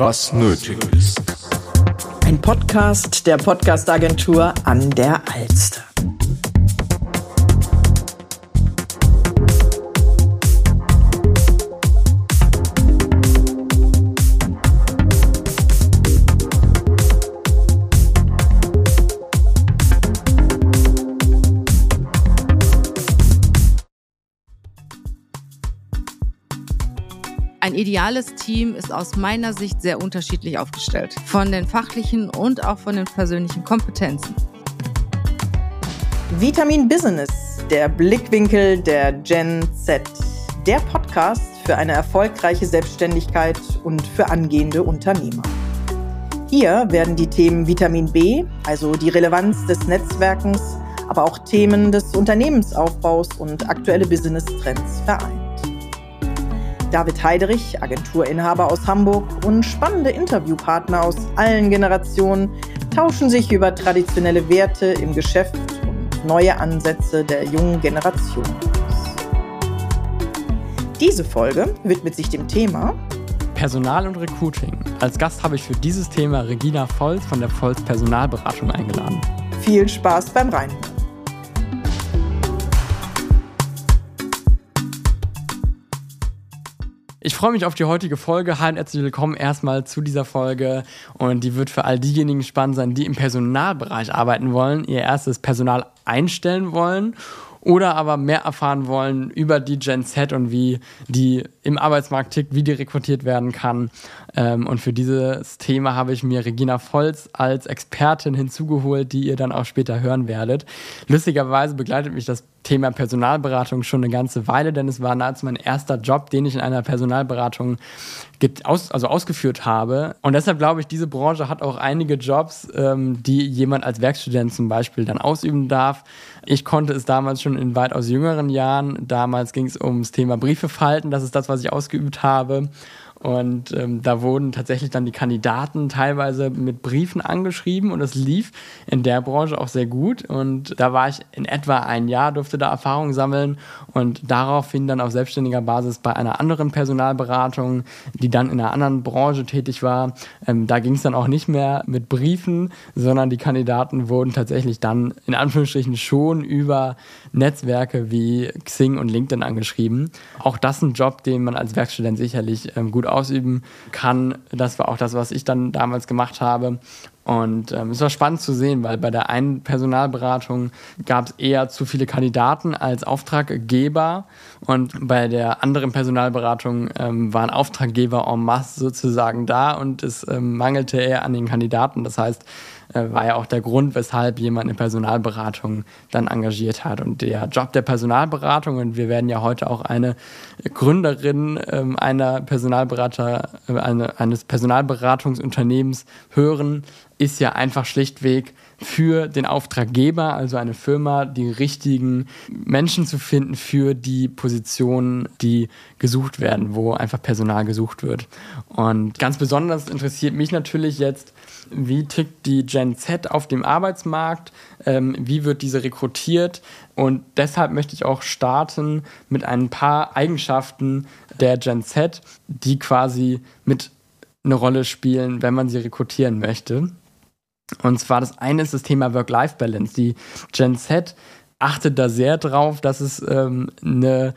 was nötig ist. Ein Podcast der Podcastagentur an der Alster. Ideales Team ist aus meiner Sicht sehr unterschiedlich aufgestellt, von den fachlichen und auch von den persönlichen Kompetenzen. Vitamin Business, der Blickwinkel der Gen Z. Der Podcast für eine erfolgreiche Selbstständigkeit und für angehende Unternehmer. Hier werden die Themen Vitamin B, also die Relevanz des Netzwerkens, aber auch Themen des Unternehmensaufbaus und aktuelle Business-Trends vereint. David Heiderich, Agenturinhaber aus Hamburg und spannende Interviewpartner aus allen Generationen tauschen sich über traditionelle Werte im Geschäft und neue Ansätze der jungen Generation aus. Diese Folge widmet sich dem Thema Personal und Recruiting. Als Gast habe ich für dieses Thema Regina Volz von der Volz Personalberatung eingeladen. Viel Spaß beim Reinhören. Freue mich auf die heutige Folge. Hi und herzlich willkommen erstmal zu dieser Folge. Und die wird für all diejenigen spannend sein, die im Personalbereich arbeiten wollen, ihr erstes Personal einstellen wollen oder aber mehr erfahren wollen über die Gen Z und wie die im Arbeitsmarkt tickt, wie die rekrutiert werden kann. Ähm, und für dieses Thema habe ich mir Regina Volz als Expertin hinzugeholt, die ihr dann auch später hören werdet. Lustigerweise begleitet mich das Thema Personalberatung schon eine ganze Weile, denn es war nahezu mein erster Job, den ich in einer Personalberatung aus, also ausgeführt habe. Und deshalb glaube ich, diese Branche hat auch einige Jobs, ähm, die jemand als Werkstudent zum Beispiel dann ausüben darf. Ich konnte es damals schon in weitaus jüngeren Jahren. Damals ging es ums Thema Briefe falten. Das ist das, was ich ausgeübt habe. Und ähm, da wurden tatsächlich dann die Kandidaten teilweise mit Briefen angeschrieben und es lief in der Branche auch sehr gut. Und da war ich in etwa ein Jahr, durfte da Erfahrung sammeln und daraufhin dann auf selbstständiger Basis bei einer anderen Personalberatung, die dann in einer anderen Branche tätig war. Ähm, da ging es dann auch nicht mehr mit Briefen, sondern die Kandidaten wurden tatsächlich dann in Anführungsstrichen schon über Netzwerke wie Xing und LinkedIn angeschrieben. Auch das ein Job, den man als Werkstudent sicherlich ähm, gut ausüben kann. Das war auch das, was ich dann damals gemacht habe. Und ähm, es war spannend zu sehen, weil bei der einen Personalberatung gab es eher zu viele Kandidaten als Auftraggeber und bei der anderen Personalberatung ähm, waren Auftraggeber en masse sozusagen da und es ähm, mangelte eher an den Kandidaten. Das heißt, war ja auch der Grund, weshalb jemand eine Personalberatung dann engagiert hat. Und der Job der Personalberatung, und wir werden ja heute auch eine Gründerin ähm, einer Personalberater, äh, eine, eines Personalberatungsunternehmens hören, ist ja einfach schlichtweg für den Auftraggeber, also eine Firma, die richtigen Menschen zu finden für die Positionen, die gesucht werden, wo einfach Personal gesucht wird. Und ganz besonders interessiert mich natürlich jetzt, wie tickt die Gen Z auf dem Arbeitsmarkt, ähm, wie wird diese rekrutiert und deshalb möchte ich auch starten mit ein paar Eigenschaften der Gen Z, die quasi mit eine Rolle spielen, wenn man sie rekrutieren möchte. Und zwar das eine ist das Thema Work-Life-Balance. Die Gen Z achtet da sehr drauf, dass es ähm, eine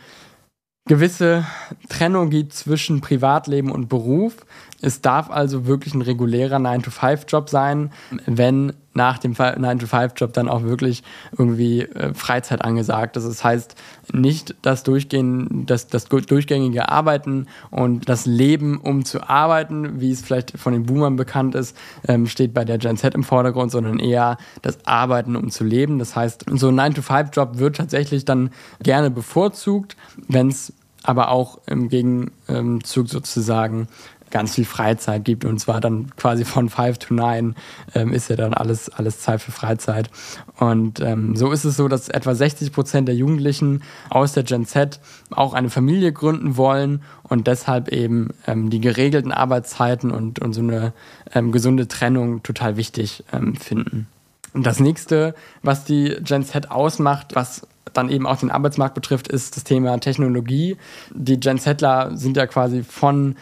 gewisse Trennung gibt zwischen Privatleben und Beruf. Es darf also wirklich ein regulärer 9-to-5-Job sein, wenn nach dem 9-to-5-Job dann auch wirklich irgendwie äh, Freizeit angesagt ist. Das heißt nicht das, Durchgehen, das, das durchgängige Arbeiten und das Leben, um zu arbeiten, wie es vielleicht von den Boomern bekannt ist, ähm, steht bei der Gen Z im Vordergrund, sondern eher das Arbeiten, um zu leben. Das heißt, so ein 9-to-5-Job wird tatsächlich dann gerne bevorzugt, wenn es aber auch im Gegenzug sozusagen ganz viel Freizeit gibt und zwar dann quasi von 5 to 9 ähm, ist ja dann alles, alles Zeit für Freizeit. Und ähm, so ist es so, dass etwa 60 Prozent der Jugendlichen aus der Gen Z auch eine Familie gründen wollen und deshalb eben ähm, die geregelten Arbeitszeiten und, und so eine ähm, gesunde Trennung total wichtig ähm, finden. Und das nächste, was die Gen Z ausmacht, was dann eben auch den Arbeitsmarkt betrifft, ist das Thema Technologie. Die Gen Zler sind ja quasi von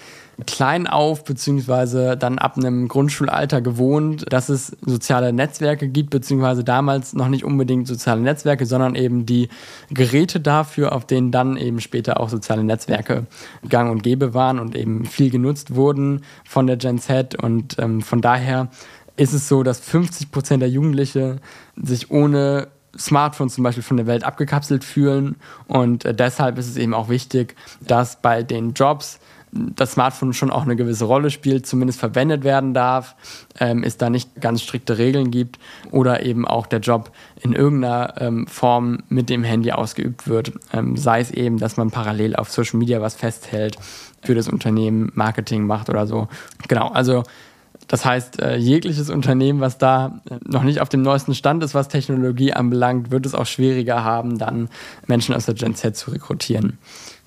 klein auf, beziehungsweise dann ab einem Grundschulalter gewohnt, dass es soziale Netzwerke gibt, beziehungsweise damals noch nicht unbedingt soziale Netzwerke, sondern eben die Geräte dafür, auf denen dann eben später auch soziale Netzwerke gang und gäbe waren und eben viel genutzt wurden von der Gen Z. Und ähm, von daher ist es so, dass 50 Prozent der Jugendliche sich ohne Smartphone zum Beispiel von der Welt abgekapselt fühlen. Und äh, deshalb ist es eben auch wichtig, dass bei den Jobs das Smartphone schon auch eine gewisse Rolle spielt, zumindest verwendet werden darf, ähm, es da nicht ganz strikte Regeln gibt oder eben auch der Job in irgendeiner ähm, Form mit dem Handy ausgeübt wird. Ähm, sei es eben, dass man parallel auf Social Media was festhält, für das Unternehmen Marketing macht oder so. Genau, also das heißt, äh, jegliches Unternehmen, was da äh, noch nicht auf dem neuesten Stand ist, was Technologie anbelangt, wird es auch schwieriger haben, dann Menschen aus der Gen Z zu rekrutieren.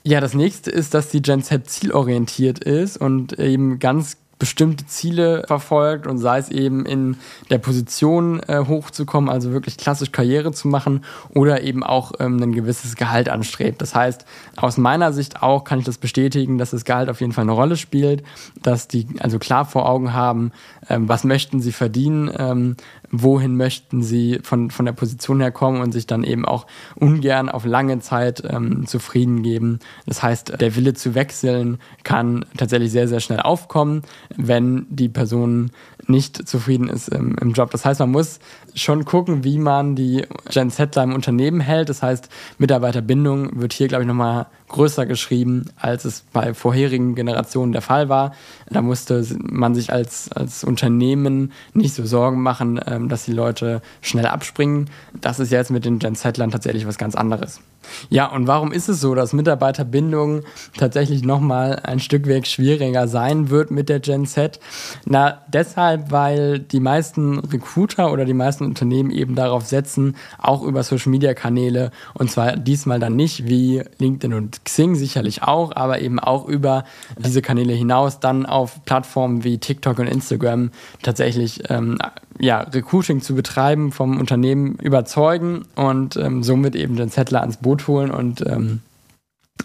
Ja, das nächste ist, dass die Gen Z zielorientiert ist und eben ganz bestimmte Ziele verfolgt und sei es eben in der Position äh, hochzukommen, also wirklich klassisch Karriere zu machen oder eben auch ähm, ein gewisses Gehalt anstrebt. Das heißt, aus meiner Sicht auch kann ich das bestätigen, dass das Gehalt auf jeden Fall eine Rolle spielt, dass die also klar vor Augen haben, ähm, was möchten sie verdienen, ähm, wohin möchten sie von, von der Position her kommen und sich dann eben auch ungern auf lange Zeit ähm, zufrieden geben. Das heißt, der Wille zu wechseln kann tatsächlich sehr, sehr schnell aufkommen, wenn die Person nicht zufrieden ist im, im Job. Das heißt, man muss schon gucken, wie man die Gen Z im Unternehmen hält. Das heißt, Mitarbeiterbindung wird hier, glaube ich, nochmal größer geschrieben, als es bei vorherigen Generationen der Fall war. Da musste man sich als, als Unternehmen nicht so Sorgen machen, ähm, dass die Leute schnell abspringen. Das ist jetzt mit den Gen Z-Lern tatsächlich was ganz anderes. Ja, und warum ist es so, dass Mitarbeiterbindung tatsächlich nochmal ein Stück weit schwieriger sein wird mit der Gen Z? Na, deshalb, weil die meisten Recruiter oder die meisten Unternehmen eben darauf setzen, auch über Social Media Kanäle, und zwar diesmal dann nicht wie LinkedIn und Xing sicherlich auch, aber eben auch über diese Kanäle hinaus dann auf Plattformen wie TikTok und Instagram tatsächlich ähm, ja, Recruiting zu betreiben, vom Unternehmen überzeugen und ähm, somit eben den Zettler ans Boot holen und ähm,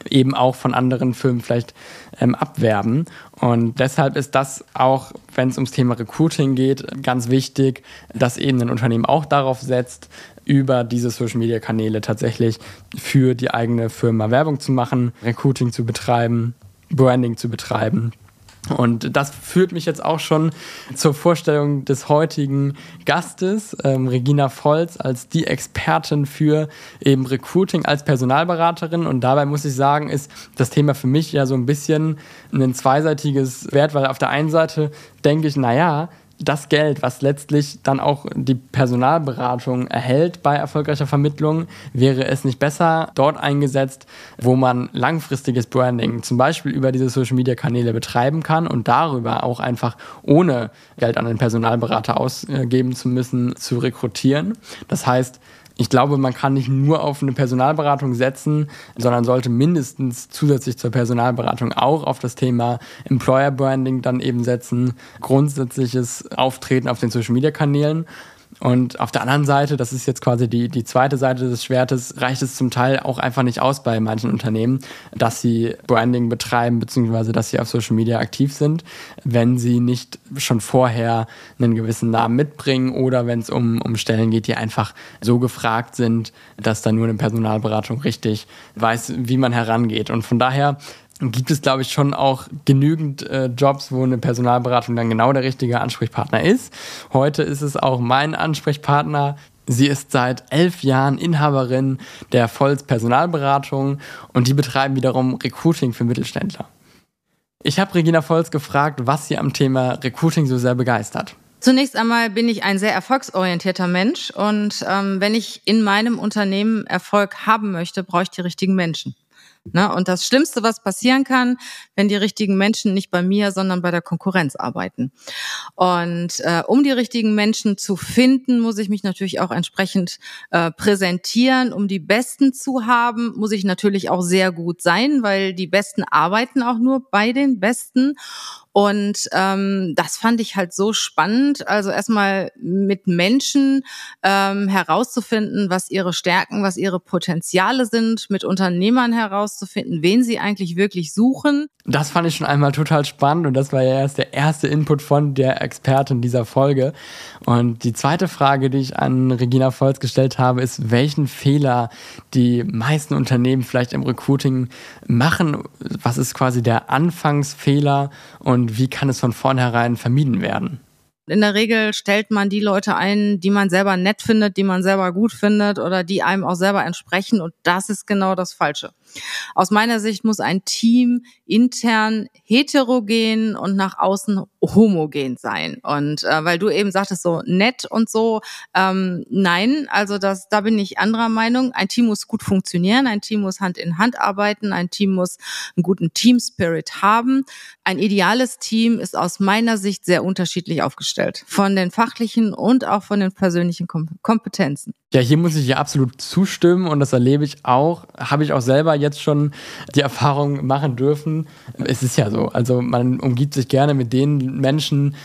eben auch von anderen Firmen vielleicht ähm, abwerben. Und deshalb ist das auch, wenn es ums Thema Recruiting geht, ganz wichtig, dass eben ein Unternehmen auch darauf setzt, über diese Social-Media-Kanäle tatsächlich für die eigene Firma Werbung zu machen, Recruiting zu betreiben, Branding zu betreiben und das führt mich jetzt auch schon zur Vorstellung des heutigen Gastes, ähm, Regina Volz, als die Expertin für eben Recruiting als Personalberaterin. Und dabei muss ich sagen, ist das Thema für mich ja so ein bisschen ein zweiseitiges Wert, weil auf der einen Seite denke ich, naja, das Geld, was letztlich dann auch die Personalberatung erhält bei erfolgreicher Vermittlung, wäre es nicht besser dort eingesetzt, wo man langfristiges Branding zum Beispiel über diese Social-Media-Kanäle betreiben kann und darüber auch einfach ohne Geld an den Personalberater ausgeben zu müssen, zu rekrutieren. Das heißt, ich glaube, man kann nicht nur auf eine Personalberatung setzen, sondern sollte mindestens zusätzlich zur Personalberatung auch auf das Thema Employer Branding dann eben setzen, grundsätzliches Auftreten auf den Social Media Kanälen und auf der anderen Seite, das ist jetzt quasi die, die zweite Seite des Schwertes, reicht es zum Teil auch einfach nicht aus bei manchen Unternehmen, dass sie Branding betreiben, beziehungsweise dass sie auf Social Media aktiv sind, wenn sie nicht schon vorher einen gewissen Namen mitbringen oder wenn es um, um Stellen geht, die einfach so gefragt sind, dass da nur eine Personalberatung richtig weiß, wie man herangeht. Und von daher gibt es, glaube ich, schon auch genügend äh, Jobs, wo eine Personalberatung dann genau der richtige Ansprechpartner ist. Heute ist es auch mein Ansprechpartner. Sie ist seit elf Jahren Inhaberin der Volz Personalberatung und die betreiben wiederum Recruiting für Mittelständler. Ich habe Regina Volz gefragt, was sie am Thema Recruiting so sehr begeistert. Zunächst einmal bin ich ein sehr erfolgsorientierter Mensch und ähm, wenn ich in meinem Unternehmen Erfolg haben möchte, brauche ich die richtigen Menschen. Ne? Und das Schlimmste, was passieren kann, wenn die richtigen Menschen nicht bei mir, sondern bei der Konkurrenz arbeiten. Und äh, um die richtigen Menschen zu finden, muss ich mich natürlich auch entsprechend äh, präsentieren. Um die Besten zu haben, muss ich natürlich auch sehr gut sein, weil die Besten arbeiten auch nur bei den Besten. Und ähm, das fand ich halt so spannend. Also erstmal mit Menschen ähm, herauszufinden, was ihre Stärken, was ihre Potenziale sind, mit Unternehmern herauszufinden, wen sie eigentlich wirklich suchen. Das fand ich schon einmal total spannend und das war ja erst der erste Input von der Expertin dieser Folge. Und die zweite Frage, die ich an Regina Volz gestellt habe, ist, welchen Fehler die meisten Unternehmen vielleicht im Recruiting machen. Was ist quasi der Anfangsfehler wie kann es von vornherein vermieden werden? In der Regel stellt man die Leute ein, die man selber nett findet, die man selber gut findet oder die einem auch selber entsprechen. Und das ist genau das Falsche. Aus meiner Sicht muss ein Team intern heterogen und nach außen homogen sein. Und äh, weil du eben sagtest, so nett und so, ähm, nein, also das, da bin ich anderer Meinung. Ein Team muss gut funktionieren, ein Team muss Hand in Hand arbeiten, ein Team muss einen guten Team-Spirit haben. Ein ideales Team ist aus meiner Sicht sehr unterschiedlich aufgestellt. Von den fachlichen und auch von den persönlichen Kompetenzen. Ja, hier muss ich ja absolut zustimmen und das erlebe ich auch, habe ich auch selber jetzt schon die Erfahrung machen dürfen. Es ist ja so, also man umgibt sich gerne mit den Menschen,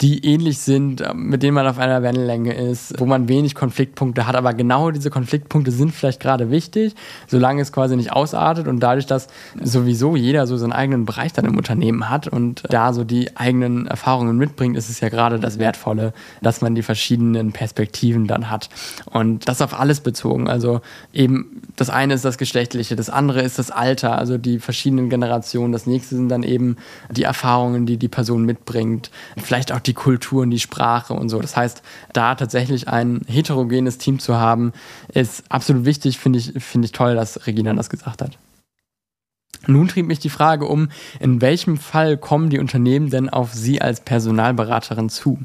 die ähnlich sind, mit denen man auf einer Wellenlänge ist, wo man wenig Konfliktpunkte hat, aber genau diese Konfliktpunkte sind vielleicht gerade wichtig, solange es quasi nicht ausartet und dadurch, dass sowieso jeder so seinen eigenen Bereich dann im Unternehmen hat und da so die eigenen Erfahrungen mitbringt, ist es ja gerade das Wertvolle, dass man die verschiedenen Perspektiven dann hat. Und das auf alles bezogen. Also eben das eine ist das Geschlechtliche, das andere ist das Alter, also die verschiedenen Generationen. Das nächste sind dann eben die Erfahrungen, die die Person mitbringt. Vielleicht auch die Kultur und die Sprache und so. Das heißt, da tatsächlich ein heterogenes Team zu haben, ist absolut wichtig. Finde ich, finde ich toll, dass Regina das gesagt hat. Nun trieb mich die Frage um, in welchem Fall kommen die Unternehmen denn auf Sie als Personalberaterin zu?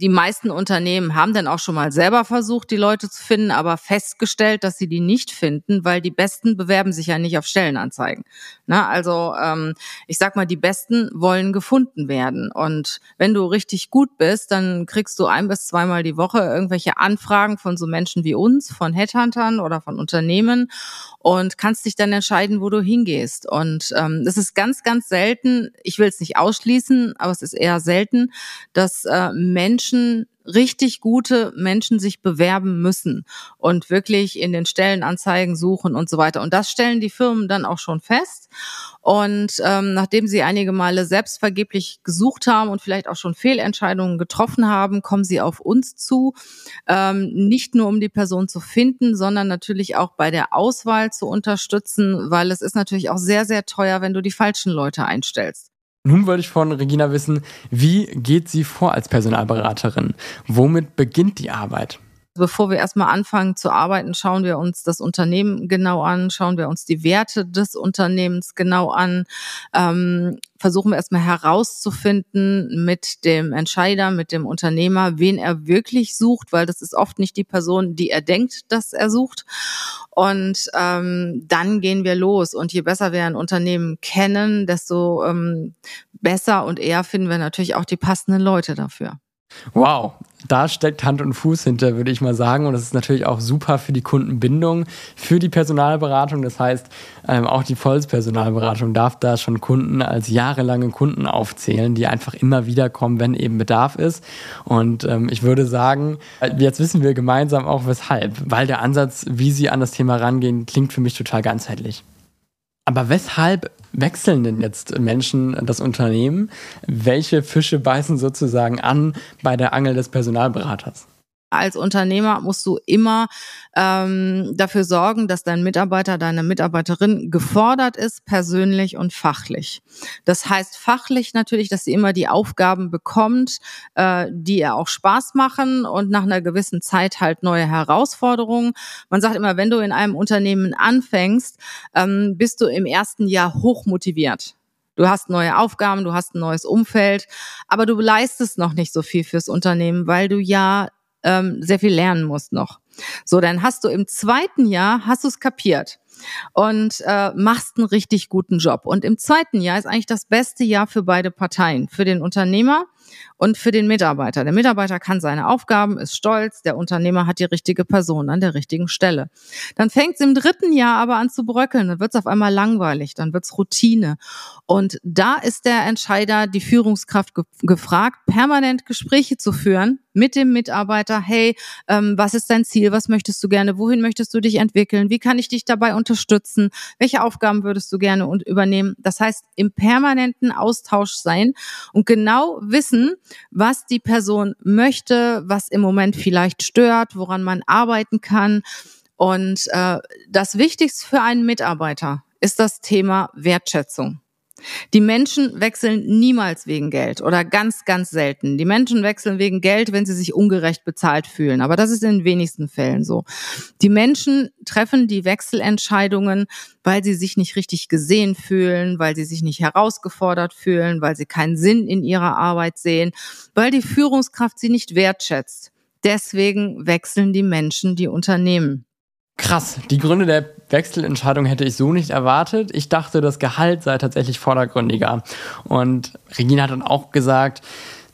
Die meisten Unternehmen haben dann auch schon mal selber versucht, die Leute zu finden, aber festgestellt, dass sie die nicht finden, weil die Besten bewerben sich ja nicht auf Stellenanzeigen. Na, also ähm, ich sag mal, die Besten wollen gefunden werden. Und wenn du richtig gut bist, dann kriegst du ein bis zweimal die Woche irgendwelche Anfragen von so Menschen wie uns, von Headhuntern oder von Unternehmen und kannst dich dann entscheiden, wo du hingehst. Und ähm, es ist ganz, ganz selten, ich will es nicht ausschließen, aber es ist eher selten, dass äh, Menschen Menschen, richtig gute Menschen sich bewerben müssen und wirklich in den Stellenanzeigen suchen und so weiter. Und das stellen die Firmen dann auch schon fest. Und ähm, nachdem sie einige Male selbst vergeblich gesucht haben und vielleicht auch schon Fehlentscheidungen getroffen haben, kommen sie auf uns zu, ähm, nicht nur um die Person zu finden, sondern natürlich auch bei der Auswahl zu unterstützen, weil es ist natürlich auch sehr, sehr teuer, wenn du die falschen Leute einstellst. Nun wollte ich von Regina wissen, wie geht sie vor als Personalberaterin? Womit beginnt die Arbeit? Bevor wir erstmal anfangen zu arbeiten, schauen wir uns das Unternehmen genau an, schauen wir uns die Werte des Unternehmens genau an, ähm, versuchen wir erstmal herauszufinden mit dem Entscheider, mit dem Unternehmer, wen er wirklich sucht, weil das ist oft nicht die Person, die er denkt, dass er sucht. Und ähm, dann gehen wir los. Und je besser wir ein Unternehmen kennen, desto ähm, besser und eher finden wir natürlich auch die passenden Leute dafür. Wow, da steckt Hand und Fuß hinter, würde ich mal sagen. Und das ist natürlich auch super für die Kundenbindung, für die Personalberatung. Das heißt, ähm, auch die Volkspersonalberatung darf da schon Kunden als jahrelange Kunden aufzählen, die einfach immer wieder kommen, wenn eben Bedarf ist. Und ähm, ich würde sagen, jetzt wissen wir gemeinsam auch weshalb, weil der Ansatz, wie Sie an das Thema rangehen, klingt für mich total ganzheitlich. Aber weshalb wechseln denn jetzt Menschen das Unternehmen? Welche Fische beißen sozusagen an bei der Angel des Personalberaters? Als Unternehmer musst du immer ähm, dafür sorgen, dass dein Mitarbeiter, deine Mitarbeiterin gefordert ist, persönlich und fachlich. Das heißt fachlich natürlich, dass sie immer die Aufgaben bekommt, äh, die ihr auch Spaß machen und nach einer gewissen Zeit halt neue Herausforderungen. Man sagt immer, wenn du in einem Unternehmen anfängst, ähm, bist du im ersten Jahr hoch motiviert. Du hast neue Aufgaben, du hast ein neues Umfeld, aber du leistest noch nicht so viel fürs Unternehmen, weil du ja ähm, sehr viel lernen musst noch. So, dann hast du im zweiten Jahr, hast du es kapiert. Und äh, machst einen richtig guten Job. Und im zweiten Jahr ist eigentlich das beste Jahr für beide Parteien, für den Unternehmer und für den Mitarbeiter. Der Mitarbeiter kann seine Aufgaben, ist stolz, der Unternehmer hat die richtige Person an der richtigen Stelle. Dann fängt es im dritten Jahr aber an zu bröckeln, dann wird es auf einmal langweilig, dann wird es Routine. Und da ist der Entscheider, die Führungskraft ge gefragt, permanent Gespräche zu führen mit dem Mitarbeiter. Hey, ähm, was ist dein Ziel? Was möchtest du gerne? Wohin möchtest du dich entwickeln? Wie kann ich dich dabei unterstützen? Welche Aufgaben würdest du gerne übernehmen? Das heißt, im permanenten Austausch sein und genau wissen, was die Person möchte, was im Moment vielleicht stört, woran man arbeiten kann. Und äh, das Wichtigste für einen Mitarbeiter ist das Thema Wertschätzung. Die Menschen wechseln niemals wegen Geld oder ganz, ganz selten. Die Menschen wechseln wegen Geld, wenn sie sich ungerecht bezahlt fühlen. Aber das ist in den wenigsten Fällen so. Die Menschen treffen die Wechselentscheidungen, weil sie sich nicht richtig gesehen fühlen, weil sie sich nicht herausgefordert fühlen, weil sie keinen Sinn in ihrer Arbeit sehen, weil die Führungskraft sie nicht wertschätzt. Deswegen wechseln die Menschen die Unternehmen. Krass, die Gründe der Wechselentscheidung hätte ich so nicht erwartet. Ich dachte, das Gehalt sei tatsächlich vordergründiger. Und Regina hat dann auch gesagt,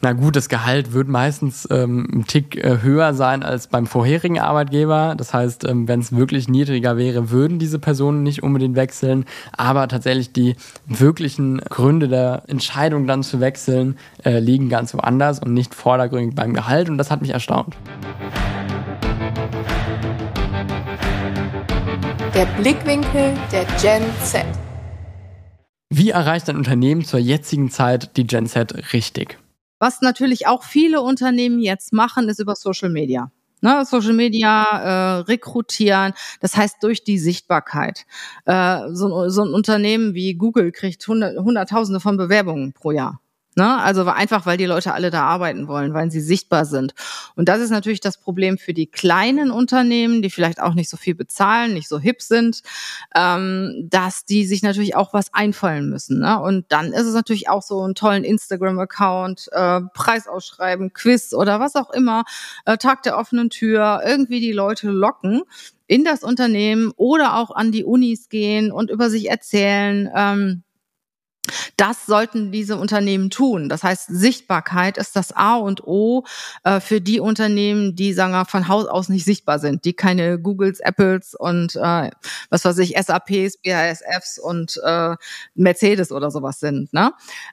na gut, das Gehalt wird meistens ähm, ein Tick äh, höher sein als beim vorherigen Arbeitgeber. Das heißt, ähm, wenn es wirklich niedriger wäre, würden diese Personen nicht unbedingt wechseln. Aber tatsächlich die wirklichen Gründe der Entscheidung dann zu wechseln äh, liegen ganz woanders und nicht vordergründig beim Gehalt. Und das hat mich erstaunt. Der Blickwinkel der Gen Z. Wie erreicht ein Unternehmen zur jetzigen Zeit die Gen Z richtig? Was natürlich auch viele Unternehmen jetzt machen, ist über Social Media. Ne, Social Media äh, rekrutieren, das heißt durch die Sichtbarkeit. Äh, so, so ein Unternehmen wie Google kriegt hundert, Hunderttausende von Bewerbungen pro Jahr. Ne? Also einfach, weil die Leute alle da arbeiten wollen, weil sie sichtbar sind. Und das ist natürlich das Problem für die kleinen Unternehmen, die vielleicht auch nicht so viel bezahlen, nicht so hip sind, ähm, dass die sich natürlich auch was einfallen müssen. Ne? Und dann ist es natürlich auch so einen tollen Instagram-Account, äh, Preisausschreiben, Quiz oder was auch immer, äh, Tag der offenen Tür, irgendwie die Leute locken in das Unternehmen oder auch an die Unis gehen und über sich erzählen. Ähm, das sollten diese Unternehmen tun. Das heißt, Sichtbarkeit ist das A und O äh, für die Unternehmen, die sagen wir, von Haus aus nicht sichtbar sind, die keine Googles, Apples und äh, was weiß ich, SAPs, BASFs und äh, Mercedes oder sowas sind. Ne?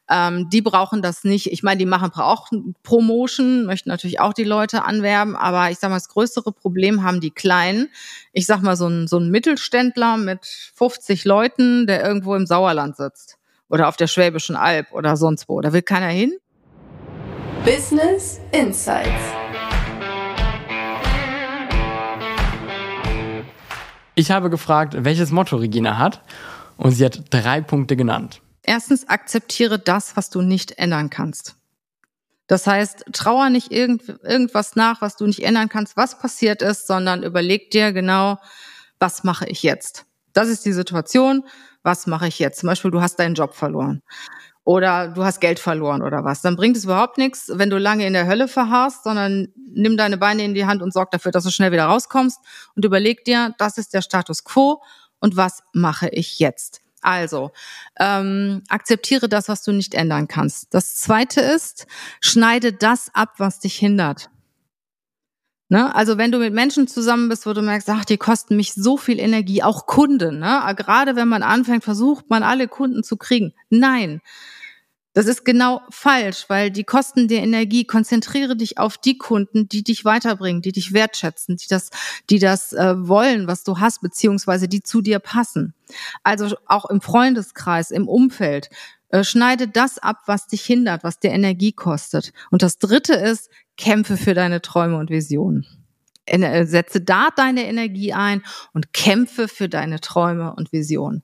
Ähm, die brauchen das nicht. Ich meine, die machen auch Promotion, möchten natürlich auch die Leute anwerben, aber ich sage mal, das größere Problem haben die Kleinen. Ich sag mal, so ein, so ein Mittelständler mit 50 Leuten, der irgendwo im Sauerland sitzt oder auf der Schwäbischen Alb oder sonst wo. Da will keiner hin. Business Insights. Ich habe gefragt, welches Motto Regina hat und sie hat drei Punkte genannt. Erstens, akzeptiere das, was du nicht ändern kannst. Das heißt, trauer nicht irgend, irgendwas nach, was du nicht ändern kannst, was passiert ist, sondern überleg dir genau, was mache ich jetzt? Das ist die Situation was mache ich jetzt? Zum Beispiel, du hast deinen Job verloren oder du hast Geld verloren oder was. Dann bringt es überhaupt nichts, wenn du lange in der Hölle verharrst, sondern nimm deine Beine in die Hand und sorg dafür, dass du schnell wieder rauskommst und überleg dir, das ist der Status quo und was mache ich jetzt? Also, ähm, akzeptiere das, was du nicht ändern kannst. Das zweite ist, schneide das ab, was dich hindert. Ne? Also wenn du mit Menschen zusammen bist, wo du merkst, ach, die kosten mich so viel Energie, auch Kunden. Ne? Gerade wenn man anfängt, versucht man alle Kunden zu kriegen. Nein, das ist genau falsch, weil die kosten dir Energie. Konzentriere dich auf die Kunden, die dich weiterbringen, die dich wertschätzen, die das, die das äh, wollen, was du hast, beziehungsweise die zu dir passen. Also auch im Freundeskreis, im Umfeld. Äh, schneide das ab, was dich hindert, was dir Energie kostet. Und das Dritte ist, kämpfe für deine Träume und Visionen. Äh, setze da deine Energie ein und kämpfe für deine Träume und Visionen.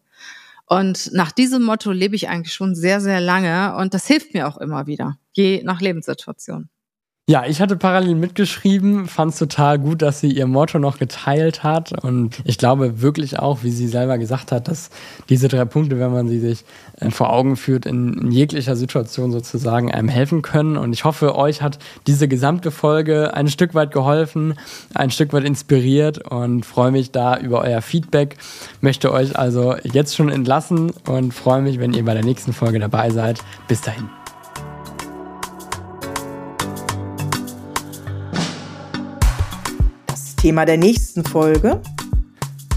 Und nach diesem Motto lebe ich eigentlich schon sehr, sehr lange und das hilft mir auch immer wieder, je nach Lebenssituation. Ja, ich hatte parallel mitgeschrieben, fand es total gut, dass sie ihr Motto noch geteilt hat. Und ich glaube wirklich auch, wie sie selber gesagt hat, dass diese drei Punkte, wenn man sie sich äh, vor Augen führt, in, in jeglicher Situation sozusagen einem helfen können. Und ich hoffe, euch hat diese gesamte Folge ein Stück weit geholfen, ein Stück weit inspiriert und freue mich da über euer Feedback. Möchte euch also jetzt schon entlassen und freue mich, wenn ihr bei der nächsten Folge dabei seid. Bis dahin. Thema der nächsten Folge.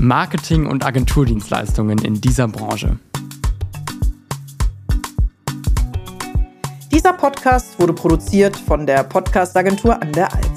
Marketing und Agenturdienstleistungen in dieser Branche. Dieser Podcast wurde produziert von der Podcastagentur an der Alp.